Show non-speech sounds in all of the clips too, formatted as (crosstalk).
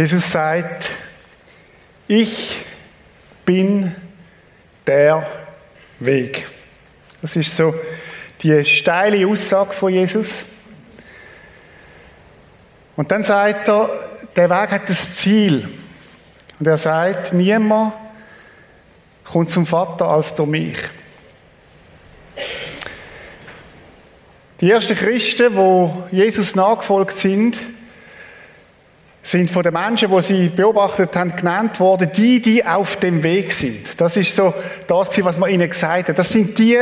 Jesus sagt, ich bin der Weg. Das ist so die steile Aussage von Jesus. Und dann sagt er, der Weg hat das Ziel. Und er sagt, niemand kommt zum Vater als durch mich. Die ersten Christen, wo Jesus nachgefolgt sind, sind von den Menschen, die sie beobachtet haben, genannt worden, die, die auf dem Weg sind. Das ist so das, was man ihnen gesagt hat. Das sind die,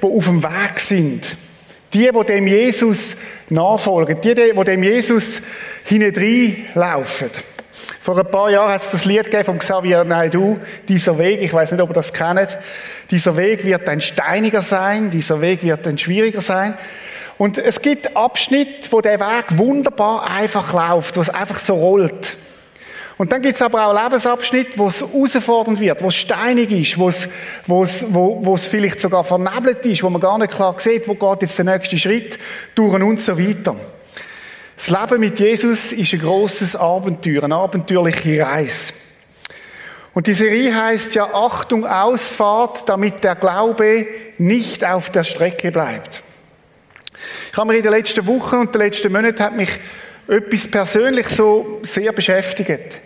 die auf dem Weg sind. Die, die dem Jesus nachfolgen. Die, die dem Jesus hinein laufen. Vor ein paar Jahren hat es das Lied gegeben von Xavier Naidoo, dieser Weg, ich weiß nicht, ob ihr das kennt. Dieser Weg wird ein steiniger sein, dieser Weg wird ein schwieriger sein. Und es gibt Abschnitte, wo der Weg wunderbar einfach läuft, wo es einfach so rollt. Und dann gibt es aber auch Lebensabschnitte, wo es herausfordernd wird, wo es steinig ist, wo es, wo, es, wo, wo es vielleicht sogar vernebelt ist, wo man gar nicht klar sieht, wo geht jetzt der nächste Schritt durch und so weiter. Das Leben mit Jesus ist ein großes Abenteuer, eine abenteuerliche Reise. Und die Serie heißt ja Achtung Ausfahrt, damit der Glaube nicht auf der Strecke bleibt. Ich habe mir in den letzten Wochen und den letzten Monaten hat mich etwas persönlich so sehr beschäftigt.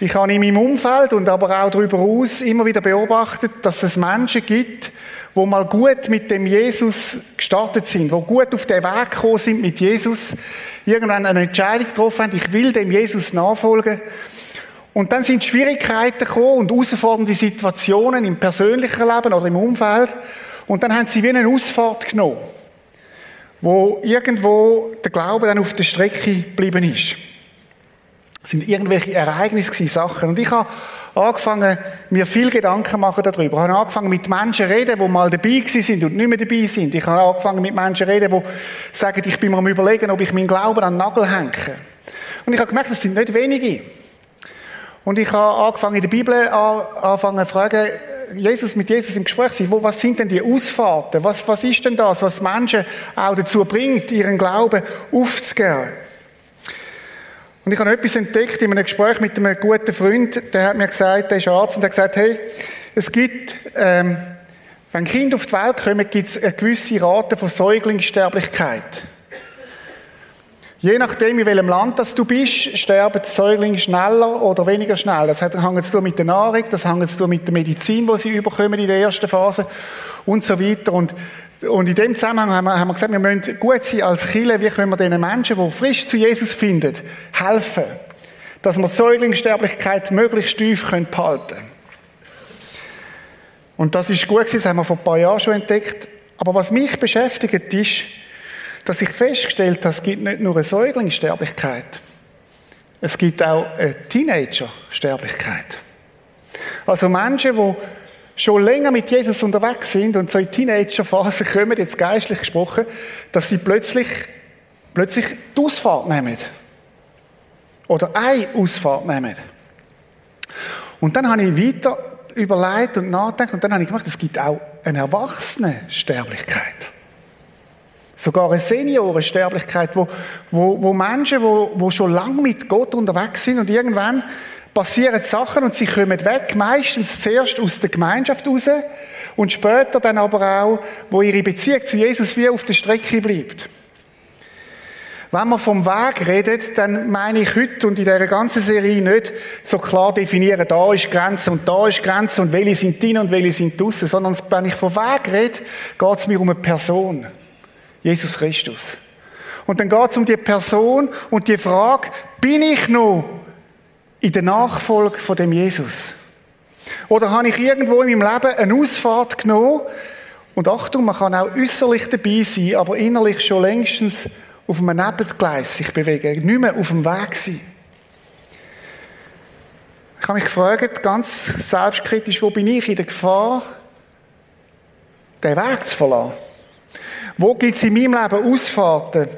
Ich habe in meinem Umfeld und aber auch darüber hinaus immer wieder beobachtet, dass es Menschen gibt, wo mal gut mit dem Jesus gestartet sind, wo gut auf den Weg gekommen sind mit Jesus, irgendwann eine Entscheidung getroffen haben, ich will dem Jesus nachfolgen. Und dann sind Schwierigkeiten gekommen und herausfordernde Situationen im persönlichen Leben oder im Umfeld. Und dann haben sie wie eine Ausfahrt genommen wo irgendwo der Glaube dann auf der Strecke geblieben ist. Es sind irgendwelche Ereignisse, Sachen. Und ich habe angefangen, mir viel Gedanken machen darüber. Ich habe angefangen, mit Menschen reden, die mal dabei sind und nicht mehr dabei sind. Ich habe angefangen, mit Menschen reden, die sagen, ich bin mir am überlegen, ob ich meinen Glauben an den Nagel hänge. Und ich habe gemerkt, das sind nicht wenige. Und ich habe angefangen, in der Bibel anfangen zu fragen, Jesus mit Jesus im Gespräch sein, wo, was sind denn die Ausfahrten? Was, was ist denn das, was Menschen auch dazu bringt, ihren Glauben aufzugeben? Und ich habe etwas entdeckt in einem Gespräch mit einem guten Freund, der hat mir gesagt, der ist Arzt, und der hat gesagt, hey, es gibt, ähm, wenn Kinder auf die Welt kommen, gibt es eine gewisse Rate von Säuglingssterblichkeit. Je nachdem, in welchem Land das du bist, sterben die Säuglinge schneller oder weniger schnell. Das hat hängt zu mit der Nahrung, das hängt zu mit der Medizin, die sie überkommen in der ersten Phase und so weiter. Und, und in dem Zusammenhang haben wir, haben wir gesagt, wir müssen gut sein als Chile, wie können wir den Menschen, die frisch zu Jesus finden, helfen, dass wir die Säuglingssterblichkeit möglichst tief behalten können. Und das ist gut gewesen, das haben wir vor ein paar Jahren schon entdeckt. Aber was mich beschäftigt ist, dass ich festgestellt habe, es gibt nicht nur eine Säuglingssterblichkeit, es gibt auch eine Teenager-Sterblichkeit. Also Menschen, die schon länger mit Jesus unterwegs sind und so in Teenager-Phase kommen, jetzt geistlich gesprochen, dass sie plötzlich, plötzlich die Ausfahrt nehmen. Oder eine Ausfahrt nehmen. Und dann habe ich weiter überlegt und nachgedacht und dann habe ich gemacht, es gibt auch eine Erwachsene-Sterblichkeit. Sogar eine Seniorensterblichkeit, wo, wo, wo Menschen, wo, wo schon lange mit Gott unterwegs sind und irgendwann passieren Sachen und sie kommen weg, meistens zuerst aus der Gemeinschaft raus und später dann aber auch, wo ihre Beziehung zu Jesus wie auf der Strecke bleibt. Wenn man vom Weg redet, dann meine ich heute und in dieser ganzen Serie nicht so klar definieren, da ist Grenze und da ist Grenze und welche sind drin und welche sind draussen, sondern wenn ich vom Weg rede, geht es mir um eine Person. Jesus Christus. Und dann geht es um die Person und die Frage, bin ich noch in der Nachfolge von dem Jesus? Oder habe ich irgendwo in meinem Leben eine Ausfahrt genommen? Und Achtung, man kann auch äußerlich dabei sein, aber innerlich schon längstens auf einem Nebengleis sich bewegen, nicht mehr auf dem Weg sein. Ich habe mich gefragt, ganz selbstkritisch, wo bin ich in der Gefahr, den Weg zu verlassen? Wo gibt es in meinem Leben Ausfahrten?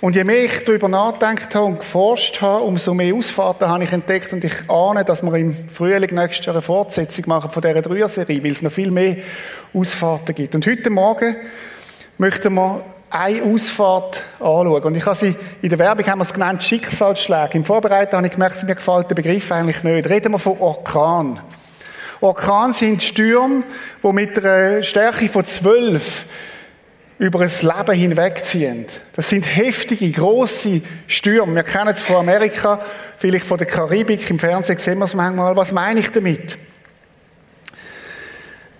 Und je mehr ich darüber nachgedacht habe und geforscht habe, umso mehr Ausfahrten habe ich entdeckt und ich ahne, dass wir im Frühling nächstes Jahr eine Fortsetzung machen von dieser Dreier-Serie, weil es noch viel mehr Ausfahrten gibt. Und heute Morgen möchten wir eine Ausfahrt anschauen. Und ich habe sie, in der Werbung haben wir es genannt, Schicksalsschläge. Im Vorbereiten habe ich gemerkt, mir gefällt der Begriff eigentlich nicht. Reden wir von Orkan. Orkan sind Stürme, die mit einer Stärke von zwölf über ein Leben hinwegziehen. Das sind heftige, große Stürme. Wir kennen es von Amerika, vielleicht von der Karibik. Im Fernsehen sehen wir es manchmal. Was meine ich damit?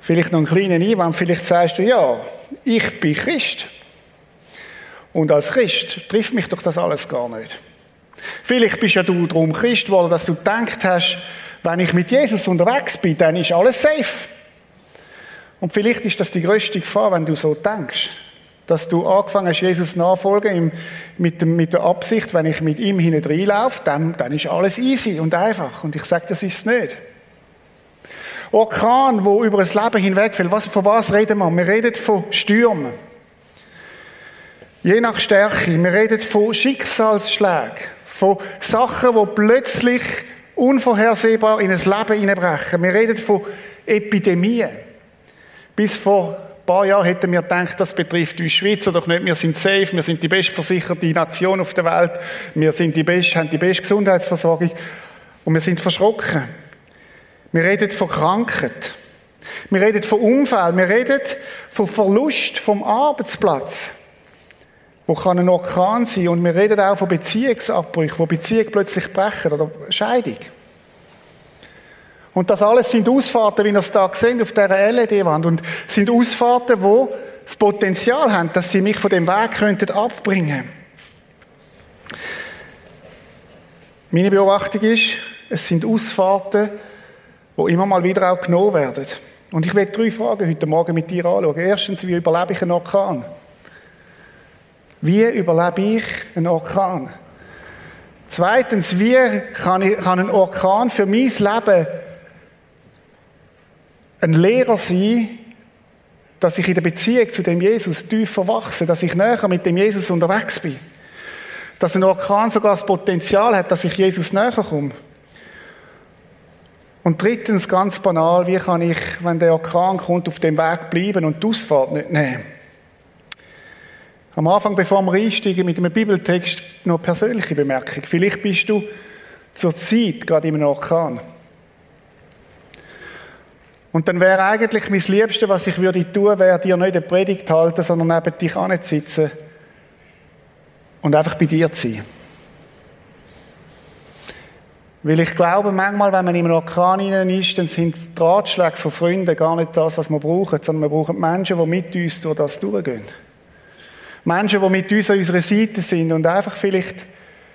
Vielleicht noch einen kleinen Einwand. Vielleicht sagst du, ja, ich bin Christ. Und als Christ trifft mich doch das alles gar nicht. Vielleicht bist ja du darum Christ geworden, dass du gedacht hast, wenn ich mit Jesus unterwegs bin, dann ist alles safe. Und vielleicht ist das die größte Gefahr, wenn du so denkst. Dass du angefangen hast, Jesus nachfolgen mit, dem, mit der Absicht, wenn ich mit ihm hinten reinlaufe, dann, dann ist alles easy und einfach. Und ich sage, das ist es nicht. Orkan, wo über das Leben hinwegfällt. Was, von was reden wir? Wir reden von Stürmen. Je nach Stärke. Wir reden von Schicksalsschlägen. Von Sachen, die plötzlich unvorhersehbar in ein Leben hineinbrechen. Wir reden von Epidemien. Bis vor paar Jahren hätten wir gedacht, das betrifft uns Schweizer doch nicht. Wir sind safe, wir sind die bestversicherte Nation auf der Welt, wir sind die best, haben die beste Gesundheitsversorgung und wir sind verschrocken. Wir reden von Krankheit. Wir reden von Unfall. Wir reden von Verlust vom Arbeitsplatz. Wo kann ein Orkan sein. Und wir reden auch von Beziehungsabbrüchen, wo Beziehungen plötzlich brechen oder Scheidung. Und das alles sind Ausfahrten, wie ihr es da seht, auf dieser LED-Wand. Und sind Ausfahrten, wo das Potenzial haben, dass sie mich von dem Weg könnten abbringen. Meine Beobachtung ist, es sind Ausfahrten, die immer mal wieder auch genommen werden. Und ich werde drei Fragen heute Morgen mit dir anschauen. Erstens, wie überlebe ich einen Orkan? Wie überlebe ich einen Orkan? Zweitens, wie kann, ich, kann ein Orkan für mein Leben ein Lehrer sein, dass ich in der Beziehung zu dem Jesus tiefer wachse, dass ich näher mit dem Jesus unterwegs bin. Dass ein Orkan sogar das Potenzial hat, dass ich Jesus näher komme. Und drittens, ganz banal, wie kann ich, wenn der Orkan kommt, auf dem Weg bleiben und die Ausfahrt nicht nehmen? Am Anfang, bevor wir einsteigen mit einem Bibeltext, noch eine persönliche Bemerkung. Vielleicht bist du zur Zeit gerade in einem Orkan. Und dann wäre eigentlich mein Liebste, was ich würde tun, wäre dir nicht eine Predigt halten, sondern neben dich sitzen und einfach bei dir zu sein. Weil ich glaube, manchmal, wenn man einem Orkan ist, dann sind die Ratschläge von Freunden gar nicht das, was wir brauchen, sondern wir brauchen Menschen, die mit uns durch das durchgehen. Menschen, die mit uns an unserer Seite sind und einfach vielleicht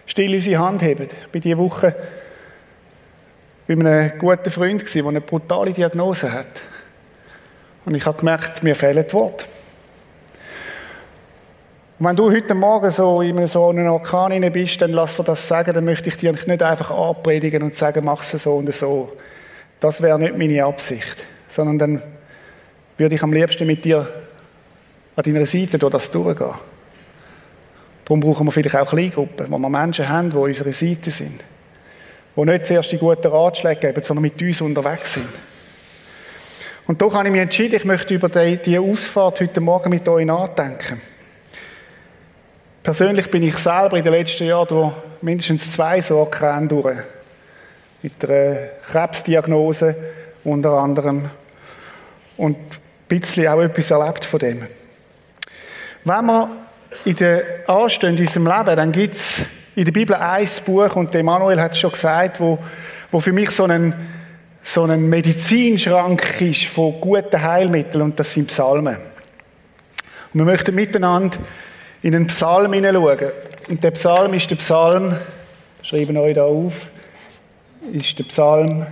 still unsere Hand heben. Ich bin diese Woche bei einem guten Freund, der eine brutale Diagnose hat. Und ich habe gemerkt, mir fehlen die Worte. Und wenn du heute Morgen so in so einem Orkan bist, dann lass dir das sagen, dann möchte ich dir nicht einfach anpredigen und sagen, mach es so und so. Das wäre nicht meine Absicht. Sondern dann würde ich am liebsten mit dir an deiner Seite durch das durchgehen. Darum brauchen wir vielleicht auch Kleingruppen, wo wir Menschen haben, die an unserer Seite sind. Die nicht zuerst die guten Ratschläge geben, sondern mit uns unterwegs sind. Und da habe ich mich entschieden, ich möchte über diese Ausfahrt heute Morgen mit euch nachdenken. Persönlich bin ich selber in den letzten Jahren durch mindestens zwei Sorgen durch. Mit einer Krebsdiagnose unter anderem. Und ein bisschen auch etwas erlebt von dem. Wenn wir in der anstehen in unserem Leben, dann gibt es in der Bibel ein Buch, und Emanuel hat es schon gesagt, wo, wo für mich so ein, so ein Medizinschrank ist von guten Heilmitteln, und das sind Psalmen. Und wir möchten miteinander in einen Psalm hineinschauen. Und der Psalm ist der Psalm, schreiben euch da auf, ist der Psalm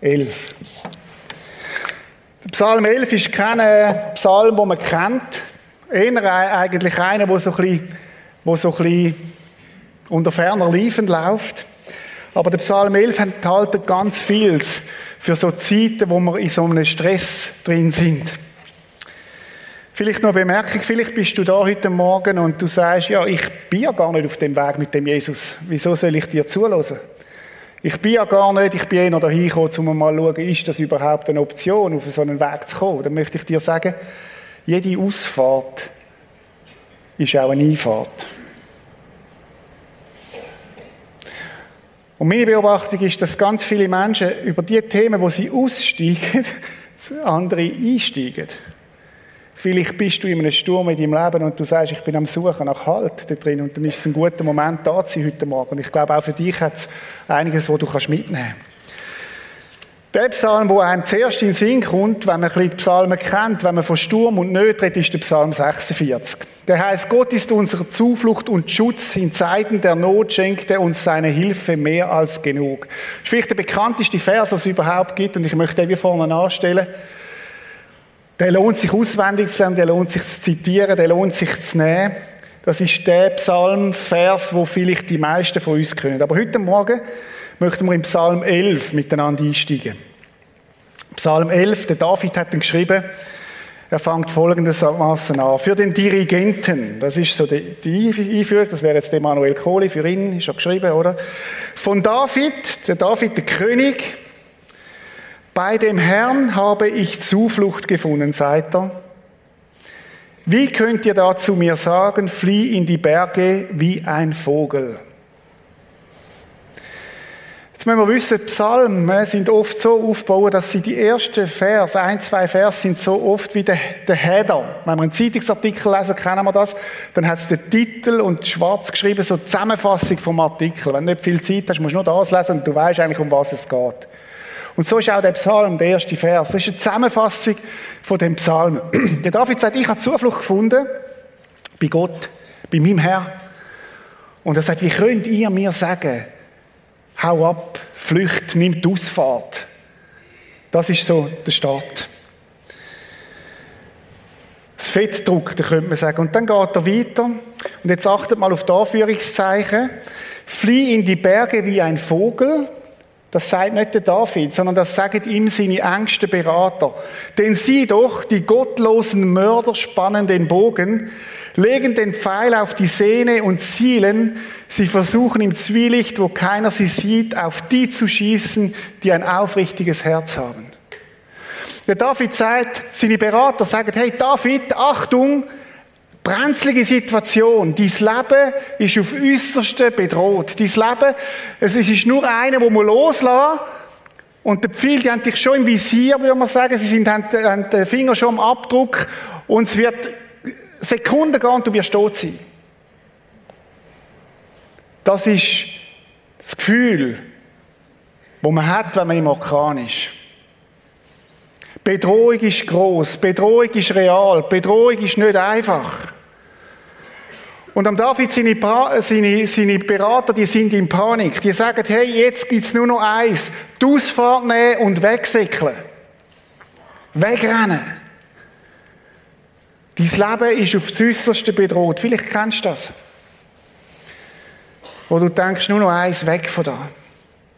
11. Der Psalm 11 ist kein Psalm, den man kennt. Eher eigentlich einer, der so ein bisschen, wo so ein bisschen unter ferner Liefen läuft. Aber der Psalm 11 enthält ganz vieles für so Zeiten, wo wir in so einem Stress drin sind. Vielleicht noch eine Bemerkung, vielleicht bist du da heute Morgen und du sagst, ja, ich bin ja gar nicht auf dem Weg mit dem Jesus. Wieso soll ich dir zulassen? Ich bin ja gar nicht, ich bin eher dahin gekommen, um mal zu schauen, ist das überhaupt eine Option, auf so einen Weg zu kommen. Dann möchte ich dir sagen, jede Ausfahrt ist auch eine Einfahrt. Und meine Beobachtung ist, dass ganz viele Menschen über die Themen, wo sie aussteigen, (laughs) andere einsteigen. Vielleicht bist du in einem Sturm in deinem Leben und du sagst, ich bin am Suchen nach Halt da drin und dann ist es ein guter Moment da zu sein heute Morgen. Und ich glaube, auch für dich hat es einiges, was du mitnehmen kannst. Der Psalm, der einem zuerst in den Sinn kommt, wenn man die Psalmen kennt, wenn man von Sturm und Nöte redet, ist der Psalm 46. Der heißt, Gott ist unsere Zuflucht und Schutz. In Zeiten der Not schenkt er uns seine Hilfe mehr als genug. Das ist vielleicht der bekannteste Vers, was es überhaupt gibt, und ich möchte den wie vorne anstellen. Der lohnt sich auswendig zu lernen, der lohnt sich zu zitieren, der lohnt sich zu nehmen. Das ist der Psalmvers, wo vielleicht die meisten von uns können. Aber heute Morgen möchten wir im Psalm 11 miteinander einsteigen. Psalm 11, der David hat ihn geschrieben, er fängt folgendermaßen an. Für den Dirigenten, das ist so die, die Einführung, das wäre jetzt Emanuel Kohli, für ihn ist er geschrieben, oder? Von David, der David, der König, bei dem Herrn habe ich Zuflucht gefunden, seid er. Wie könnt ihr da zu mir sagen, flieh in die Berge wie ein Vogel? Jetzt müssen wir wissen, Psalmen sind oft so aufgebaut, dass sie die ersten Vers, ein, zwei Vers, sind so oft wie der, der Header. Wenn wir einen Zeitungsartikel lesen, kennen wir das, dann hat es den Titel und schwarz geschrieben, so Zusammenfassung vom Artikel. Wenn du nicht viel Zeit hast, musst du nur das lesen und du weißt eigentlich, um was es geht. Und so ist auch der Psalm, der erste Vers. Das ist eine Zusammenfassung von dem Psalm. (clears throat) Der David sagt, ich habe Zuflucht gefunden bei Gott, bei meinem Herr. Und er sagt, wie könnt ihr mir sagen, hau ab, flücht, nimm die Ausfahrt. Das ist so der Start. Das Fettdruck, da könnte man sagen. Und dann geht er weiter. Und jetzt achtet mal auf die Anführungszeichen. Flieh in die Berge wie ein Vogel. Das sagt nicht der David, sondern das sagen ihm seine engsten Berater. Denn sieh doch, die gottlosen Mörder spannen den Bogen, legen den Pfeil auf die Sehne und zielen. Sie versuchen im Zwielicht, wo keiner sie sieht, auf die zu schießen, die ein aufrichtiges Herz haben. Der David sagt, seine Berater sagen, hey David, Achtung, brenzlige Situation. Dein Leben ist auf äußerste bedroht. Dein Leben, es ist nur einer, wo man loslassen und die Pfeile, die haben dich schon im Visier, würde man sagen. Sie sind, haben, haben den Finger schon am Abdruck. Und es wird Sekunden gehen und du wirst tot sein. Das ist das Gefühl, das man hat, wenn man im Orkan ist. Bedrohung ist groß, Bedrohung ist real, Bedrohung ist nicht einfach. Und am David seine, seine, seine Berater, die sind in Panik. Die sagen, hey, jetzt gibt es nur noch eins. Die Ausfahrt nehmen und wegsäckeln. Wegrennen. Dein Leben ist aufs Äußerste bedroht. Vielleicht kennst du das. Wo du denkst, nur noch eins weg von da.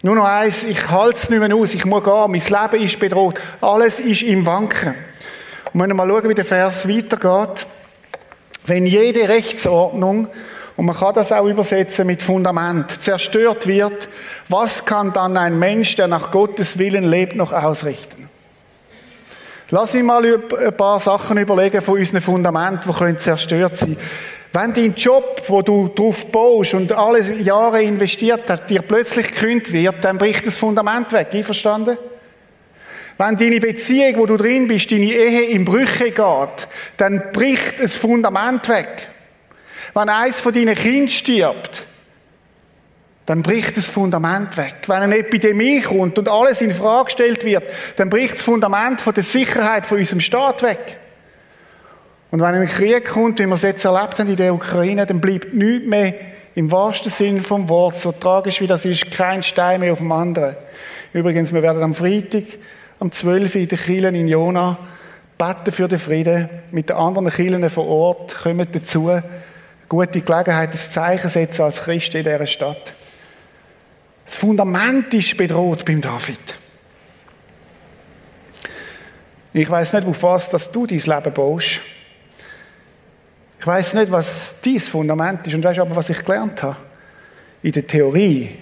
Nur noch eins, ich halte es nicht mehr aus, ich muss gehen, mein Leben ist bedroht. Alles ist im Wanken. Und wenn wir mal schauen, wie der Vers weitergeht. Wenn jede Rechtsordnung, und man kann das auch übersetzen mit Fundament, zerstört wird, was kann dann ein Mensch, der nach Gottes Willen lebt, noch ausrichten? Lass mich mal ein paar Sachen überlegen von unseren Fundamenten, die zerstört sein können. Wenn dein Job, wo du drauf baust und alle Jahre investiert hast, dir plötzlich gekündigt wird, dann bricht das Fundament weg. Einverstanden? Wenn deine Beziehung, wo du drin bist, deine Ehe in Brüche geht, dann bricht das Fundament weg. Wenn eins von deinen Kindern stirbt, dann bricht das Fundament weg. Wenn eine Epidemie kommt und alles in Frage gestellt wird, dann bricht das Fundament von der Sicherheit von unserem Staat weg. Und wenn ein Krieg kommt, wie wir es jetzt erlebt haben in der Ukraine, dann bleibt nichts mehr im wahrsten Sinn vom Wort, so tragisch wie das ist, kein Stein mehr auf dem anderen. Übrigens, wir werden am Freitag, am 12. in den Kielen in Jona, beten für den Frieden. Mit den anderen Kielen vor Ort kommen dazu. Gute Gelegenheit, ein Zeichen setzen als Christ in dieser Stadt. Das Fundament ist bedroht beim David. Ich weiß nicht, auf was dass du dein Leben baust. Ich weiß nicht, was dein Fundament ist. Und weißt aber, was ich gelernt habe? In der Theorie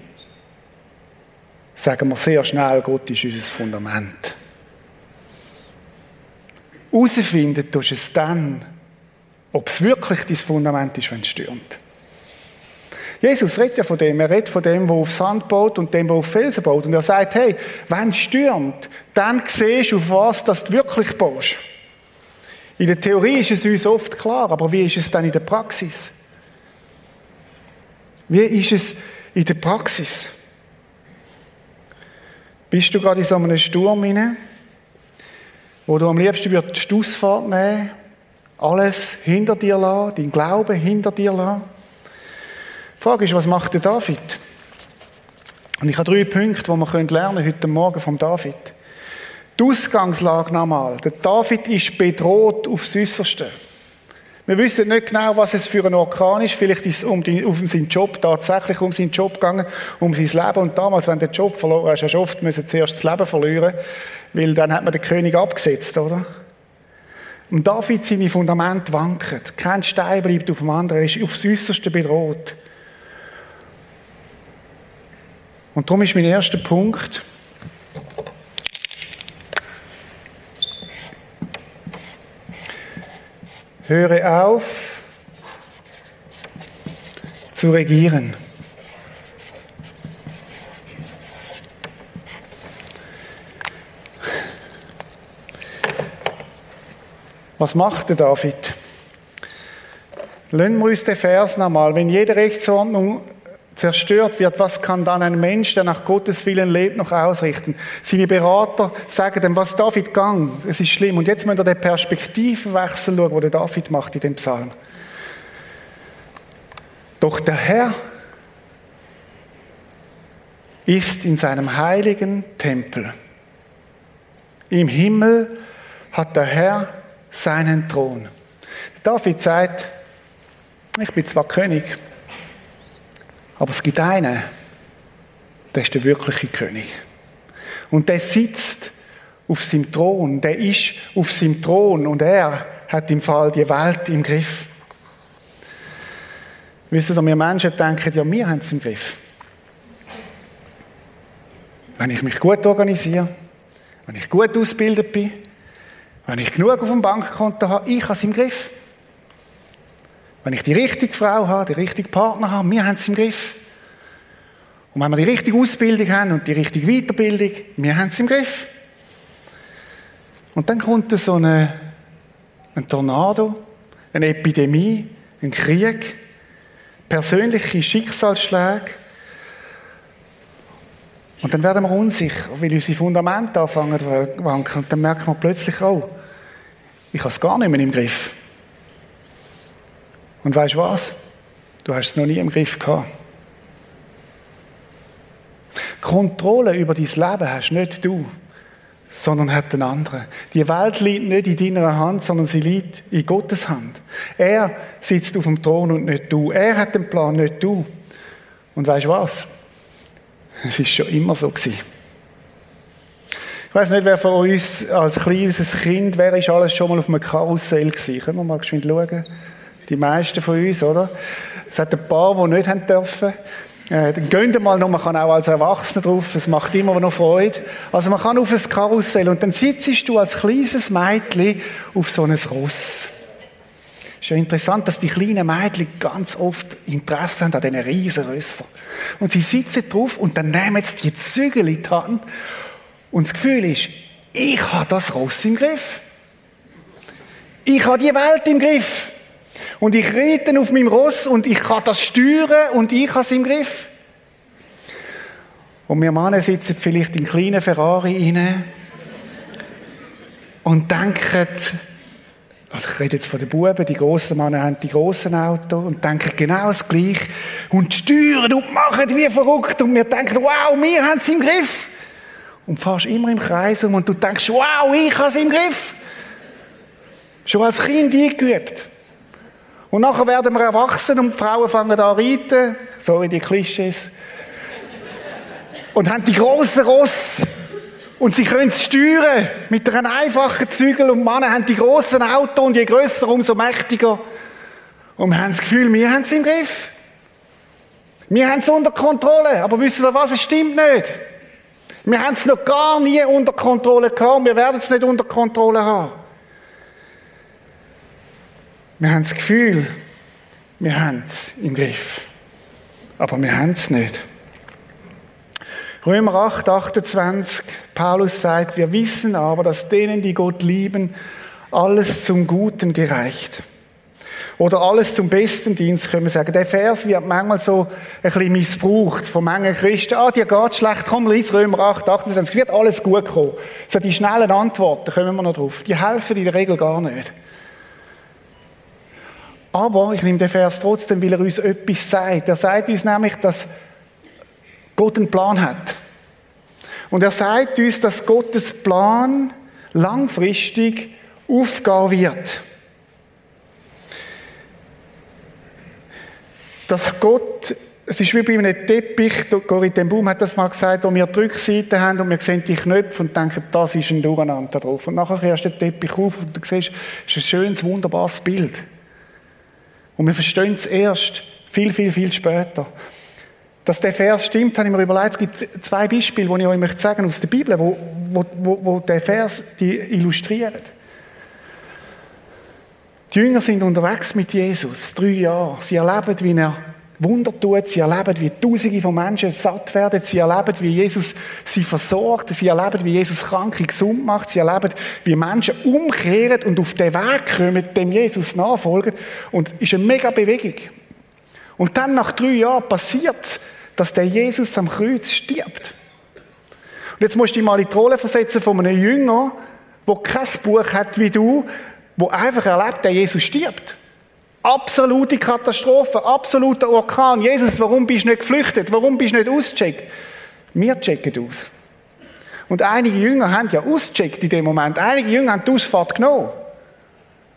sagen wir sehr schnell, Gott ist unser Fundament. Herausfinden tust du es dann, ob es wirklich dein Fundament ist, wenn es stürmt. Jesus redet ja von dem. Er redet von dem, der auf Sand baut und dem, der auf Felsen baut. Und er sagt, hey, wenn es stürmt, dann siehst du, auf was das du wirklich baust. In der Theorie ist es uns oft klar, aber wie ist es dann in der Praxis? Wie ist es in der Praxis? Bist du gerade in so einem Sturm hinein, wo du am liebsten die Ausfahrt nehmen alles hinter dir lassen, dein Glaube hinter dir lassen? Die Frage ist, was macht der David? Und ich habe drei Punkte, die wir lernen können heute Morgen vom David. Die Ausgangslage nochmal. Der David ist bedroht aufs Äußerste. Wir wissen nicht genau, was es für ein Orkan ist. Vielleicht ist es um, die, um seinen Job tatsächlich um seinen Job gegangen, um sein Leben. Und damals, wenn der Job verloren hast, hast du oft müssen zuerst das Leben verlieren, weil dann hat man den König abgesetzt, oder? Und David seine Fundamente wanken. Kein Stein bleibt auf dem anderen. Er ist aufs Äußerste bedroht. Und darum ist mein erster Punkt, höre auf zu regieren. Was macht der David? Lassen wir uns den Vers nochmal. Wenn jede Rechtsordnung zerstört wird, was kann dann ein Mensch, der nach Gottes Willen lebt, noch ausrichten? Seine Berater sagen dem, was David gang, es ist schlimm. Und jetzt müssen wir den Perspektivenwechsel schauen, wo der David macht in dem Psalm. Doch der Herr ist in seinem heiligen Tempel. Im Himmel hat der Herr seinen Thron. David sagt, ich bin zwar König, aber es gibt einen, der ist der wirkliche König. Und der sitzt auf seinem Thron, der ist auf seinem Thron und er hat im Fall die Welt im Griff. Wisst ihr, wir Menschen denken, ja, wir haben es im Griff. Wenn ich mich gut organisiere, wenn ich gut ausgebildet bin, wenn ich genug auf dem Bankkonto habe, ich habe es im Griff. Wenn ich die richtige Frau habe, den richtigen Partner habe, wir haben es im Griff. Und wenn wir die richtige Ausbildung haben und die richtige Weiterbildung, wir haben es im Griff. Und dann kommt so eine, ein Tornado, eine Epidemie, ein Krieg, persönliche Schicksalsschläge. Und dann werden wir unsicher, weil unsere Fundamente anfangen zu wanken. Und dann merkt man plötzlich, oh, ich habe es gar nicht mehr im Griff. Und weißt du was? Du hast es noch nie im Griff gehabt. Kontrolle über dein Leben hast nicht du, sondern hat ein anderer. Die Welt liegt nicht in deiner Hand, sondern sie liegt in Gottes Hand. Er sitzt auf dem Thron und nicht du. Er hat den Plan, nicht du. Und weißt du was? Es ist schon immer so gewesen. Ich weiß nicht, wer von uns als kleines Kind, wer ist alles schon mal auf einem Karussell gewesen? Können wir mal geschwind schauen? Die meisten von uns, oder? Es hat ein paar, die nicht haben dürfen. Äh, dann gehen mal noch, man kann auch als Erwachsener drauf, es macht immer noch Freude. Also man kann auf ein Karussell und dann sitzt du als kleines Mädchen auf so einem Ross. Ist ja interessant, dass die kleinen Mädchen ganz oft Interesse haben an diesen riesen Rössern. Und sie sitzen drauf und dann nehmen sie die Zügel in die Hand und das Gefühl ist, ich habe das Ross im Griff. Ich habe die Welt im Griff. Und ich rede auf meinem Ross und ich kann das steuern und ich habe es im Griff. Und wir Männer sitzen vielleicht in kleinen Ferrari rein und denken, also ich rede jetzt von den Buben, die grossen Männer haben die grossen Autos und denken genau das Gleiche und steuern und machen wie verrückt und wir denken, wow, wir haben es im Griff. Und fährst immer im Kreis um und du denkst, wow, ich habe es im Griff. Schon als Kind eingeübt. Und nachher werden wir erwachsen und die Frauen fangen an reiten, so wie die Klischees. Und haben die grossen Ross. Und sie können es steuern mit einem einfachen Zügel. Und Männer haben die grossen Autos und je grösser, umso mächtiger. Und wir haben das Gefühl, wir haben es im Griff. Wir haben es unter Kontrolle. Aber wissen wir was? Es stimmt nicht. Wir haben es noch gar nie unter Kontrolle gehabt und wir werden es nicht unter Kontrolle haben. Wir haben das Gefühl, wir haben es im Griff. Aber wir haben es nicht. Römer 8, 28, Paulus sagt, wir wissen aber, dass denen, die Gott lieben, alles zum Guten gereicht. Oder alles zum besten Dienst, können wir sagen. Der Vers wird manchmal so ein bisschen missbraucht von manchen Christen. Ah, dir geht schlecht, komm, lies Römer 8, 28, es wird alles gut kommen. So die schnellen Antworten, kommen wir noch drauf. Die helfen in der Regel gar nicht. Aber ich nehme den Vers trotzdem, weil er uns etwas sagt. Er sagt uns nämlich, dass Gott einen Plan hat. Und er sagt uns, dass Gottes Plan langfristig aufgehen wird. Dass Gott, es ist wie bei einem Teppich, Corrie ten Baum hat das mal gesagt, wo wir die Rückseite haben und wir sehen die Knöpfe und denken, das ist ein Durcheinander drauf. Und nachher erst der Teppich auf und du siehst, es ist ein schönes, wunderbares Bild. Und wir verstehen es erst viel, viel, viel später. Dass der Vers stimmt, habe ich mir überlegt. Es gibt zwei Beispiele, die ich euch möchte aus der Bibel, wo, wo, wo, wo der Vers die illustrieren. Die Jünger sind unterwegs mit Jesus, drei Jahre. Sie erleben, wie er Wunder tut. Sie erleben, wie Tausende von Menschen satt werden. Sie erleben, wie Jesus sie versorgt. Sie erleben, wie Jesus Kranke gesund macht. Sie erleben, wie Menschen umkehren und auf den Weg kommen, dem Jesus nachfolgen. Und es ist eine mega Bewegung. Und dann nach drei Jahren passiert dass der Jesus am Kreuz stirbt. Und jetzt musst du dich mal in die Rolle versetzen von einem Jünger, der kein Buch hat wie du, wo einfach erlebt, der Jesus stirbt. Absolute Katastrophe, absoluter Orkan. Jesus, warum bist du nicht geflüchtet? Warum bist du nicht ausgecheckt? Wir checken aus. Und einige Jünger haben ja ausgecheckt in dem Moment. Einige Jünger haben die Ausfahrt genommen.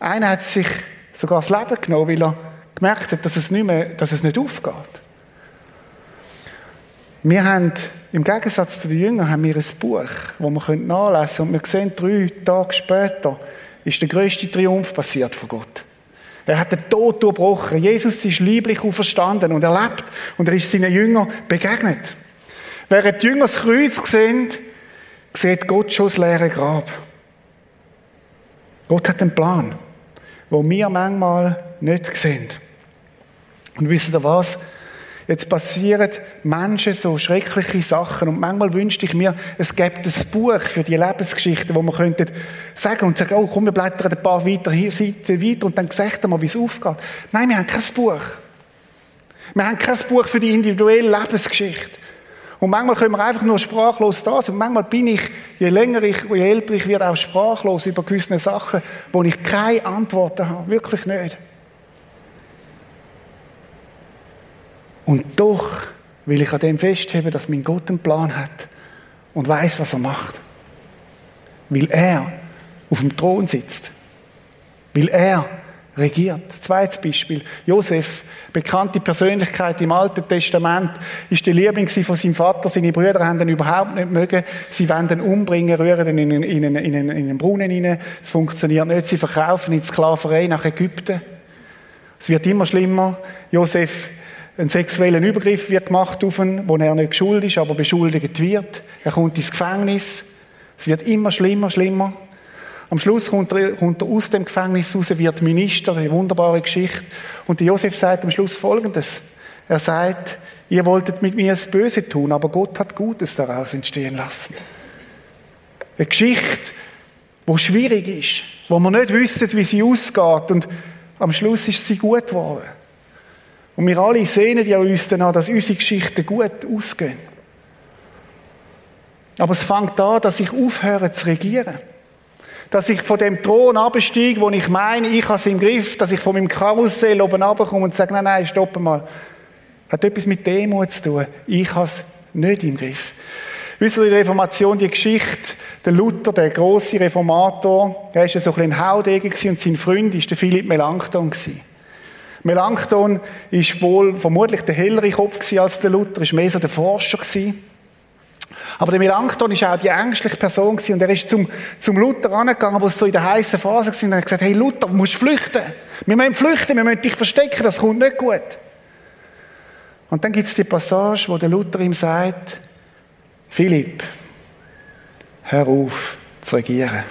Einer hat sich sogar das Leben genommen, weil er gemerkt hat, dass es nicht, mehr, dass es nicht aufgeht. Wir haben, im Gegensatz zu den Jüngern, haben wir ein Buch, wo wir nachlesen können. Und wir sehen, drei Tage später ist der größte Triumph passiert von Gott. Er hat den Tod durchbrochen. Jesus ist lieblich auferstanden und erlebt. Und er ist seinen Jüngern begegnet. Während die Jünger das Kreuz sehen, sieht Gott schon das leere Grab. Gott hat einen Plan, wo wir manchmal nicht sehen. Und wisst ihr was? Jetzt passieren Menschen so schreckliche Sachen und manchmal wünschte ich mir, es gäbe ein Buch für die Lebensgeschichten, wo man könnte sagen und sagen, oh komm, wir blättern ein paar weiter, hier Seiten weiter und dann sagt mal, wie es aufgeht. Nein, wir haben kein Buch. Wir haben kein Buch für die individuelle Lebensgeschichte. Und manchmal können wir einfach nur sprachlos da sein. Und manchmal bin ich, je länger ich, je älter ich werde, auch sprachlos über gewisse Sachen, wo ich keine Antworten habe. Wirklich nicht. Und doch will ich an dem festheben, dass mein Gott einen Plan hat und weiß, was er macht. Weil er auf dem Thron sitzt. Weil er regiert. Zweites Beispiel. Josef, bekannte Persönlichkeit im Alten Testament, ist der Liebling von seinem Vater. Seine Brüder haben ihn überhaupt nicht mögen. Sie wollen ihn umbringen, rühren ihn in einen, in einen, in einen Brunnen hinein. Es funktioniert nicht. Sie verkaufen ihn in Sklaverei nach Ägypten. Es wird immer schlimmer. Josef ein sexuellen Übergriff wird gemacht auf ihn, wo er nicht schuld ist, aber beschuldigt wird. Er kommt ins Gefängnis. Es wird immer schlimmer, schlimmer. Am Schluss kommt er, kommt er aus dem Gefängnis raus, wird Minister, eine wunderbare Geschichte. Und Josef sagt am Schluss Folgendes. Er sagt, ihr wolltet mit mir das Böse tun, aber Gott hat Gutes daraus entstehen lassen. Eine Geschichte, wo schwierig ist, wo man nicht wissen, wie sie ausgeht. Und am Schluss ist sie gut geworden. Und wir alle sehnen ja uns danach, dass unsere Geschichten gut ausgehen. Aber es fängt an, dass ich aufhöre zu regieren. Dass ich von dem Thron absteige, wo ich meine, ich habe es im Griff, dass ich von meinem Karussell oben runterkomme und sage, nein, nein, stopp mal. Hat etwas mit Demut zu tun. Ich habe es nicht im Griff. Wisst ihr, die Reformation, die Geschichte, der Luther, der große Reformator, der war so ein bisschen ein Haudegen und sein Freund war der Philipp Melanchthon. Melanchthon ist wohl vermutlich der hellere Kopf als der Luther, ist mehr so der Forscher gewesen. Aber der Melanchthon ist auch die ängstliche Person gewesen und er ist zum, zum Luther angegangen, wo es so in der heißen Phase war und hat gesagt, hey Luther, du musst flüchten. Wir müssen flüchten, wir müssen dich verstecken, das kommt nicht gut. Und dann gibt es die Passage, wo der Luther ihm sagt, Philipp, hör auf zu regieren.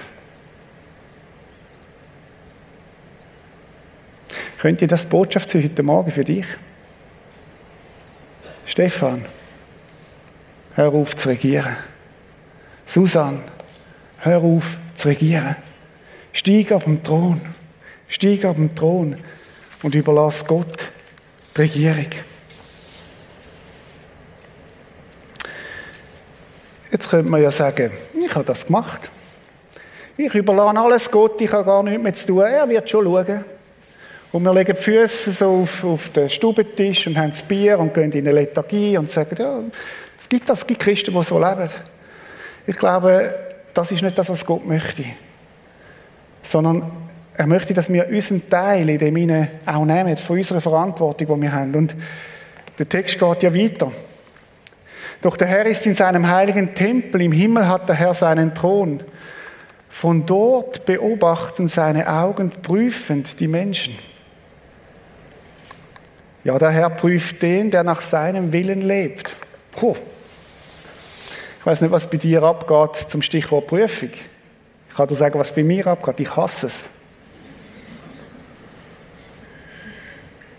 Könnte das Botschaft sein heute Morgen für dich? Stefan, hör auf zu regieren. Susan, hör auf zu regieren. Stieg auf den Thron. Stieg auf den Thron und überlass Gott die Regierung. Jetzt könnte man ja sagen, ich habe das gemacht. Ich überlasse alles Gott, ich habe gar nichts mehr zu tun. Er wird schon schauen. Und wir legen die Füße so auf, auf den Stubentisch und haben das Bier und gehen in eine Lethargie und sagen, ja, gibt das, gibt Christen, die so leben. Ich glaube, das ist nicht das, was Gott möchte. Sondern er möchte, dass wir unseren Teil in dem Sinne auch nehmen, von unserer Verantwortung, die wir haben. Und der Text geht ja weiter. Doch der Herr ist in seinem heiligen Tempel, im Himmel hat der Herr seinen Thron. Von dort beobachten seine Augen prüfend die Menschen. Ja, der Herr prüft den, der nach seinem Willen lebt. Puh. Ich weiß nicht, was bei dir abgeht zum Stichwort Prüfung. Ich kann dir sagen, was bei mir abgeht. Ich hasse es.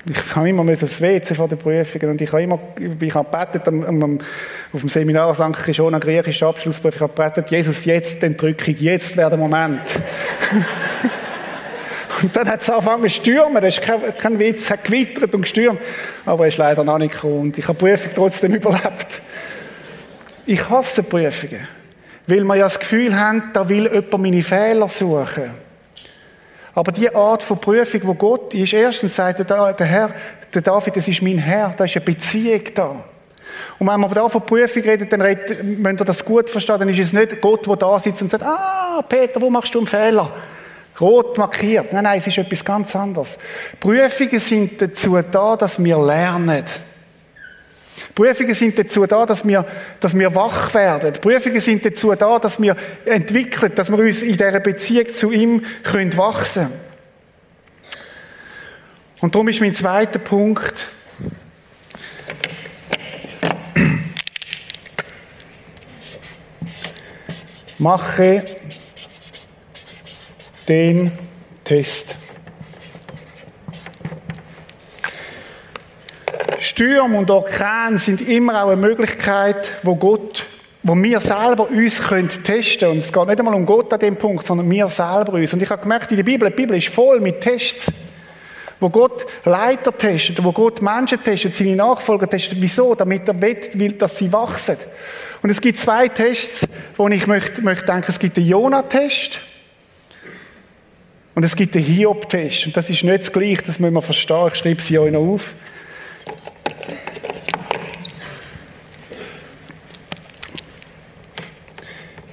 Ich habe immer aufs WC vor den Prüfungen und ich habe immer, ich habe gebetet, auf dem Seminar St. Kishona, griechischer Abschlussprüfung, ich habe gebetet, Jesus, jetzt den Drückung, jetzt wäre der Moment. (laughs) und dann hat es angefangen zu stürmen, das ist kein, kein Witz, es hat gewittert und gestürmt, aber es ist leider noch nicht gekommen und ich habe die Prüfung trotzdem überlebt. Ich hasse Prüfungen, weil wir ja das Gefühl haben, da will jemand meine Fehler suchen. Aber die Art von Prüfung, wo Gott ist, erstens sagt der, Herr, der David, das ist mein Herr, da ist eine Beziehung da. Und wenn man da von Prüfung redet, dann redet, wenn ihr das gut versteht, dann ist es nicht Gott, der da sitzt und sagt, ah, Peter, wo machst du einen Fehler? Rot markiert. Nein, nein, es ist etwas ganz anderes. Prüfungen sind dazu da, dass wir lernen. Prüfungen sind dazu da, dass wir, dass wir wach werden. Prüfungen sind dazu da, dass wir entwickeln, dass wir uns in dieser Beziehung zu ihm können wachsen Und darum ist mein zweiter Punkt, mache den Test. Stürme und Orkane sind immer auch eine Möglichkeit, wo Gott, wo wir selber uns können testen Und es geht nicht einmal um Gott an dem Punkt, sondern wir selber uns. Und ich habe gemerkt, in der Bibel, die Bibel ist voll mit Tests, wo Gott Leiter testet, wo Gott Menschen testet, seine Nachfolger testet. Wieso? Damit er will, dass sie wachsen. Und es gibt zwei Tests, wo ich möchte, möchte denken, es gibt den Jonah-Test und es gibt den Hiob-Test. Und das ist nicht das Gleiche, das müssen wir verstehen. Ich schreibe sie euch noch auf.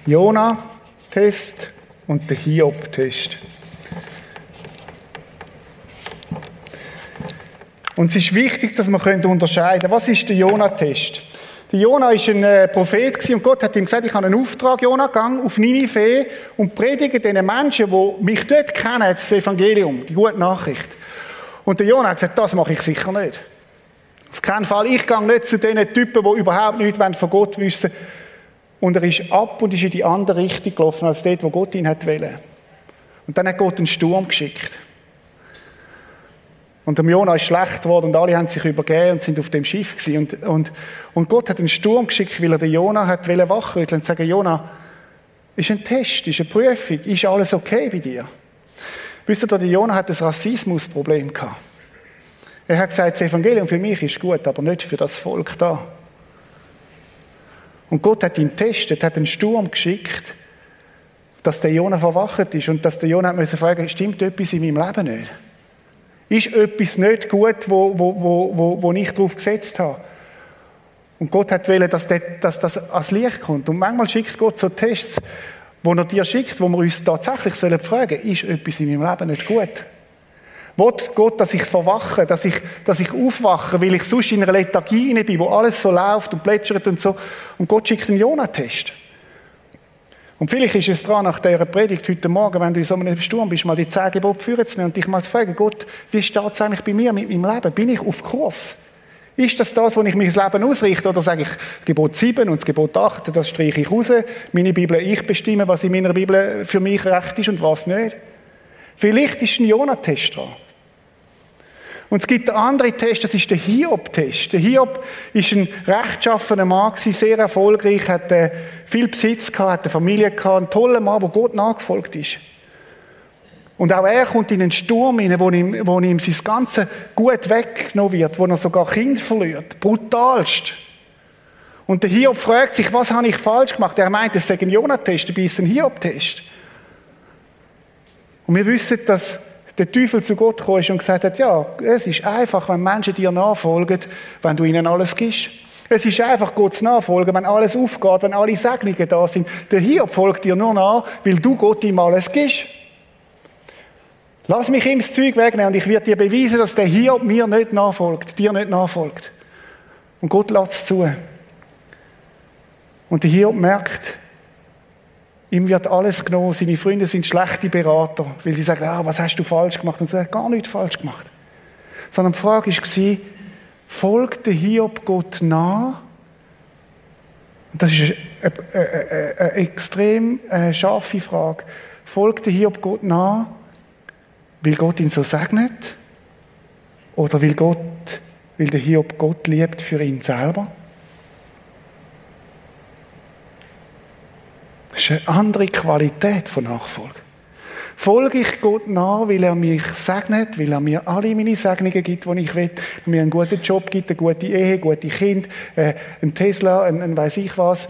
Jona-Test und der Hiob-Test. Und es ist wichtig, dass wir unterscheiden können. Was ist der Jona-Test? Der Jona war ein äh, Prophet und Gott hat ihm gesagt, ich habe einen Auftrag, Jona, gang auf Ninive und predige den Menschen, die mich dort kennen, das Evangelium, die gute Nachricht. Und der Jona hat gesagt, das mache ich sicher nicht. Auf keinen Fall. Ich gehe nicht zu den Typen, die überhaupt nichts von Gott wissen wollen. Und er ist ab und ist in die andere Richtung gelaufen, als dort, wo Gott ihn hat wollen. Und dann hat Gott einen Sturm geschickt. Und der Jona ist schlecht geworden und alle haben sich übergeben und sind auf dem Schiff gewesen. Und, und, und Gott hat einen Sturm geschickt, weil er den Jona hat wachrütteln und sagen, Jona, ist ein Test, ist eine Prüfung, ist alles okay bei dir? Wisst ihr, der Jona hat ein Rassismusproblem gehabt. Er hat gesagt, das Evangelium für mich ist gut, aber nicht für das Volk da. Und Gott hat ihn testet, hat einen Sturm geschickt, dass der Jonah verwacht ist und dass der Jonah musste fragen, stimmt etwas in meinem Leben nicht? Ist etwas nicht gut, wo, wo, wo, wo, wo ich darauf gesetzt habe? Und Gott hat wollen, dass, das, dass das ans Licht kommt. Und manchmal schickt Gott so Tests, wo er dir schickt, wo wir uns tatsächlich fragen sollen ist etwas in meinem Leben nicht gut? Will Gott, dass ich verwache, dass ich, dass ich aufwache, weil ich sonst in einer Lethargie bin, wo alles so läuft und plätschert und so. Und Gott schickt einen Jonatest. Und vielleicht ist es dran, nach dieser Predigt heute Morgen, wenn du in so einem Sturm bist, mal die zehn Gebote führen zu nehmen und dich mal zu fragen, Gott, wie steht es eigentlich bei mir mit meinem Leben? Bin ich auf Kurs? Ist das das, wo ich mein Leben ausrichte? Oder sage ich, Gebot 7 und das Gebot 8, das streiche ich raus. Meine Bibel, ich bestimme, was in meiner Bibel für mich recht ist und was nicht. Vielleicht ist ein Jonatest dran. Und es gibt einen anderen Test, das ist der Hiob-Test. Der Hiob ist ein rechtschaffener Mann, sehr erfolgreich, hat äh, viel Besitz gehabt, hat eine Familie gehabt, ein toller Mann, der Gott nachgefolgt ist. Und auch er kommt in einen Sturm hinein, wo ihm, wo ihm sein ganzes Gut weggenommen wird, wo er sogar Kind verliert. Brutalst. Und der Hiob fragt sich, was habe ich falsch gemacht? Er meint, es sei ein Jonah-Test, dabei ist ein Hiob-Test. Und wir wissen, dass der Teufel zu Gott gekommen ist und gesagt hat, ja, es ist einfach, wenn Menschen dir nachfolgen, wenn du ihnen alles gibst. Es ist einfach Gott zu nachfolgen, wenn alles aufgeht, wenn alle Segnungen da sind. Der Hiob folgt dir nur nach, weil du Gott ihm alles gibst. Lass mich ihm das Zeug wegnehmen und ich werde dir beweisen, dass der Hiob mir nicht nachfolgt, dir nicht nachfolgt. Und Gott lässt es zu. Und der Hiob merkt, Ihm wird alles genommen. Seine Freunde sind schlechte Berater, weil sie sagen, ah, was hast du falsch gemacht? Und er hat gar nichts falsch gemacht. Sondern die Frage war, folgt der Hiob Gott nach? Und das ist eine, eine, eine, extrem äh, scharfe Frage. Folgt der Hiob Gott nach, weil Gott ihn so segnet? Oder will Gott, weil der Hiob Gott liebt für ihn selber? Das ist eine andere Qualität von Nachfolge. Folge ich Gott nach, weil er mich segnet, weil er mir alle meine Segnungen gibt, die ich will, mir einen guten Job gibt, eine gute Ehe, gute Kind, äh, ein Tesla, ein, ein weiß ich was,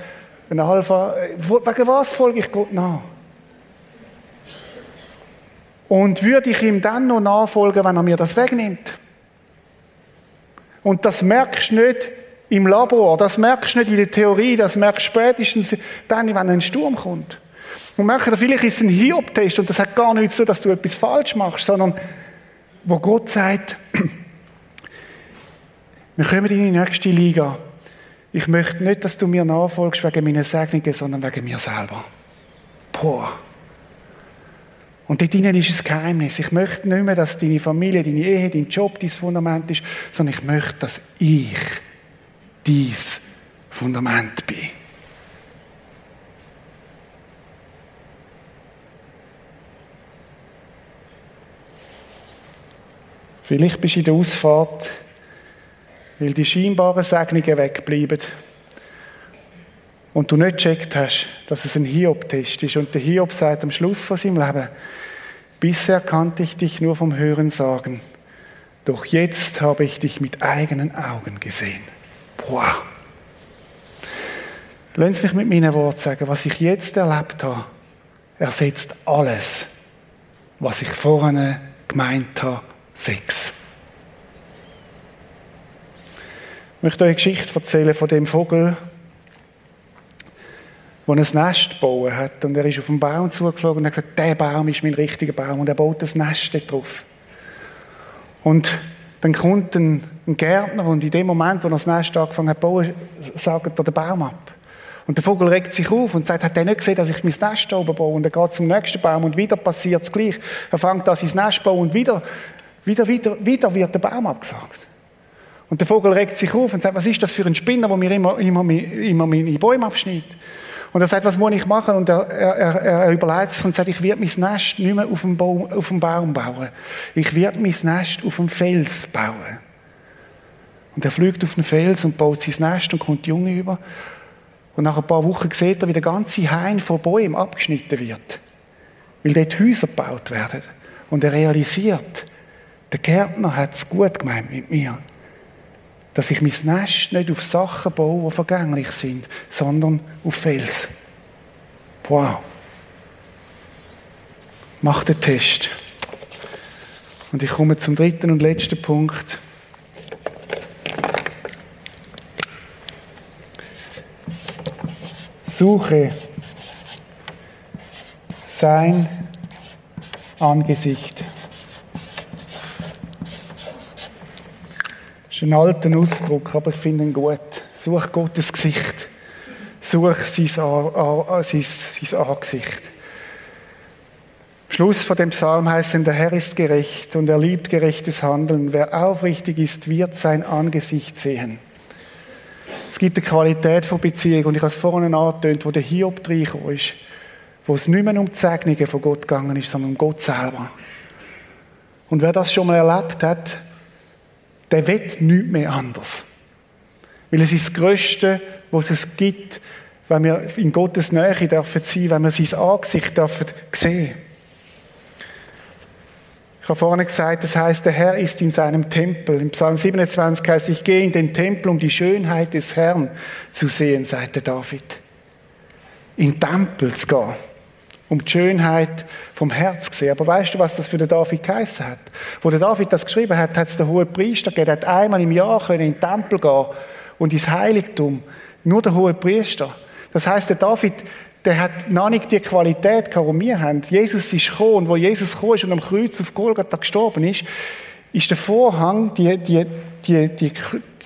ein Alpha. Wegen was folge ich Gott nach? Und würde ich ihm dann noch nachfolgen, wenn er mir das wegnimmt? Und das merkst du nicht, im Labor. Das merkst du nicht in der Theorie, das merkst du spätestens dann, wenn ein Sturm kommt. Und merkst, vielleicht ist es ein Hiob-Test und das hat gar nichts zu tun, dass du etwas falsch machst, sondern wo Gott sagt, (clears throat) wir kommen in die nächste Liga. Ich möchte nicht, dass du mir nachfolgst wegen meiner Segnungen, sondern wegen mir selber. Boah. Und dort drinnen ist ein Geheimnis. Ich möchte nicht mehr, dass deine Familie, deine Ehe, dein Job dein Fundament ist, sondern ich möchte, dass ich dies Fundament bin. Vielleicht bist du in der Ausfahrt, weil die scheinbaren Segnungen wegbleiben und du nicht gecheckt hast, dass es ein Hiob-Test ist. Und der Hiob sagt am Schluss von seinem Leben, bisher kannte ich dich nur vom Hören sagen, doch jetzt habe ich dich mit eigenen Augen gesehen. Wow. Lassen Sie mich mit meinen Worten sagen, was ich jetzt erlebt habe, ersetzt alles, was ich vorhin gemeint habe, Sex. Ich möchte euch eine Geschichte erzählen von dem Vogel, der ein Nest gebaut hat. Und er ist auf einen Baum zugeflogen und hat gesagt, der Baum ist mein richtiger Baum. Und er baut das Nest dort drauf. Und dann kommt ein, ein, Gärtner und in dem Moment, wo er das Nest angefangen hat zu bauen, sagt er den Baum ab. Und der Vogel regt sich auf und sagt, hat er nicht gesehen, dass ich mein Nest oben baue? Und er geht zum nächsten Baum und wieder passiert es gleich. Er fängt an, sein Nest zu bauen und wieder, wieder, wieder, wieder wird der Baum abgesagt. Und der Vogel regt sich auf und sagt, was ist das für ein Spinner, der mir immer, immer, immer meine Bäume abschneidet? Und er sagt, was muss ich machen? Und er, er, er überlegt sich und sagt, ich werde mein Nest nicht mehr auf dem, Baum, auf dem Baum bauen. Ich werde mein Nest auf dem Fels bauen. Und er fliegt auf den Fels und baut sein Nest und kommt die Junge über. Und nach ein paar Wochen sieht er, wie der ganze Hain von Bäumen abgeschnitten wird. Weil dort Häuser gebaut werden. Und er realisiert, der Gärtner hat es gut gemeint mit mir dass ich mein Nest nicht auf Sachen baue, die vergänglich sind, sondern auf Fels. Wow. Mach den Test. Und ich komme zum dritten und letzten Punkt. Suche sein Angesicht. Ist ein alter Ausdruck, aber ich finde ihn gut. Such Gottes Gesicht. Such sein, sein, sein Angesicht. Schluss von dem Psalm heißt es, der Herr ist gerecht und er liebt gerechtes Handeln. Wer aufrichtig ist, wird sein Angesicht sehen. Es gibt eine Qualität von Beziehung und ich habe es vorhin angetönt, wo der Hiob reingekommen ist, wo es nicht mehr um die Segnungen von Gott gegangen ist, sondern um Gott selber. Und wer das schon mal erlebt hat, der wird nichts mehr anders. Weil es ist das Größte, was es gibt, wenn wir in Gottes Nähe dürfen sein, wenn wir sein Angesicht dürfen sehen. Ich habe vorhin gesagt, das heißt, der Herr ist in seinem Tempel. Im Psalm 27 heißt, ich gehe in den Tempel, um die Schönheit des Herrn zu sehen, sagte David. In den Tempel zu gehen, um die Schönheit vom Herz zu sehen. Aber weißt du, was das für den David geheißen hat? Wo der David das geschrieben hat, hat es der hohe Priester gegeben, der hat einmal im Jahr können in den Tempel gehen und ins Heiligtum. Nur der hohe Priester. Das heißt, der David, der hat noch nicht die Qualität gehabt, die wir haben. Jesus ist gekommen, und wo Jesus gekommen ist und am Kreuz auf Golgatha gestorben ist, ist der Vorhang, die, die, die, die,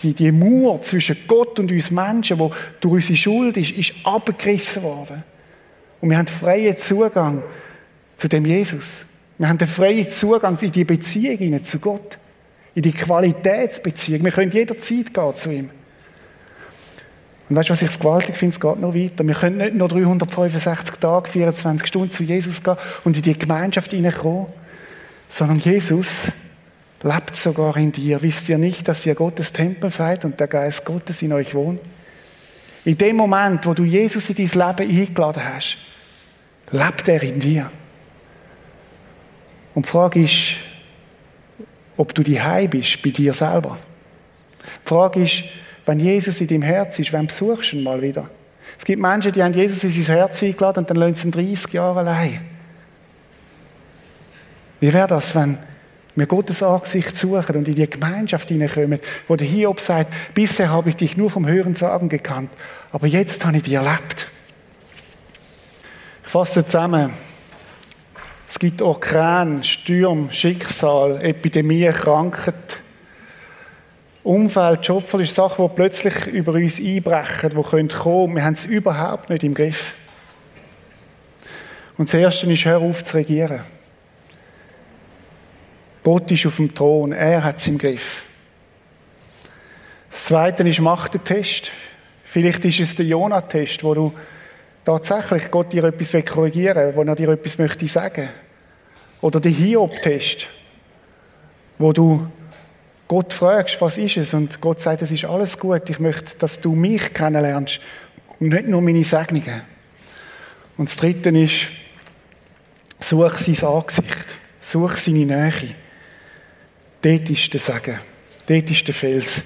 die, die Mauer zwischen Gott und uns Menschen, wo durch unsere Schuld ist, ist abgerissen worden. Und wir haben freien Zugang zu dem Jesus. Wir haben den freien Zugang in die Beziehung zu Gott. In die Qualitätsbeziehung. Wir können jederzeit gehen zu ihm. Und weißt du, was ich gewaltig finde? Es geht noch weiter. Wir können nicht nur 365 Tage, 24 Stunden zu Jesus gehen und in die Gemeinschaft hineinkommen, sondern Jesus lebt sogar in dir. Wisst ihr nicht, dass ihr Gottes Tempel seid und der Geist Gottes in euch wohnt? In dem Moment, wo du Jesus in dein Leben eingeladen hast, lebt er in dir. Und die Frage ist, ob du die bist bei dir selber. Die Frage ist, wenn Jesus in deinem Herz ist, wann besuchst du ihn mal wieder? Es gibt Menschen, die haben Jesus in sein Herz eingeladen und dann lassen sie ihn 30 Jahre allein. Wie wäre das, wenn wir Gottes Angesicht suchen und in die Gemeinschaft hineinkommen, wo der Hiob sagt, bisher habe ich dich nur vom Hören sagen gekannt, aber jetzt habe ich dich erlebt. Ich fasse zusammen. Es gibt Orkan, Sturm, Schicksal, Epidemie, Krankheit, Umfeld, Schopfer ist Sachen, die plötzlich über uns einbrechen, die kommen können. Wir haben es überhaupt nicht im Griff. Und das Erste ist, hör auf zu regieren. Gott ist auf dem Thron, er hat es im Griff. Das Zweite ist, mach den Test. Vielleicht ist es der Jonah-Test, wo du tatsächlich Gott dir etwas korrigieren will, wo er dir etwas möchte sagen. Oder der Hiob-Test, wo du Gott fragst, was ist es? Und Gott sagt, es ist alles gut. Ich möchte, dass du mich kennenlernst und nicht nur meine Segnungen. Und das Dritte ist, such sein Angesicht. Such seine Nähe. Dort ist der Segen. Dort ist der Fels.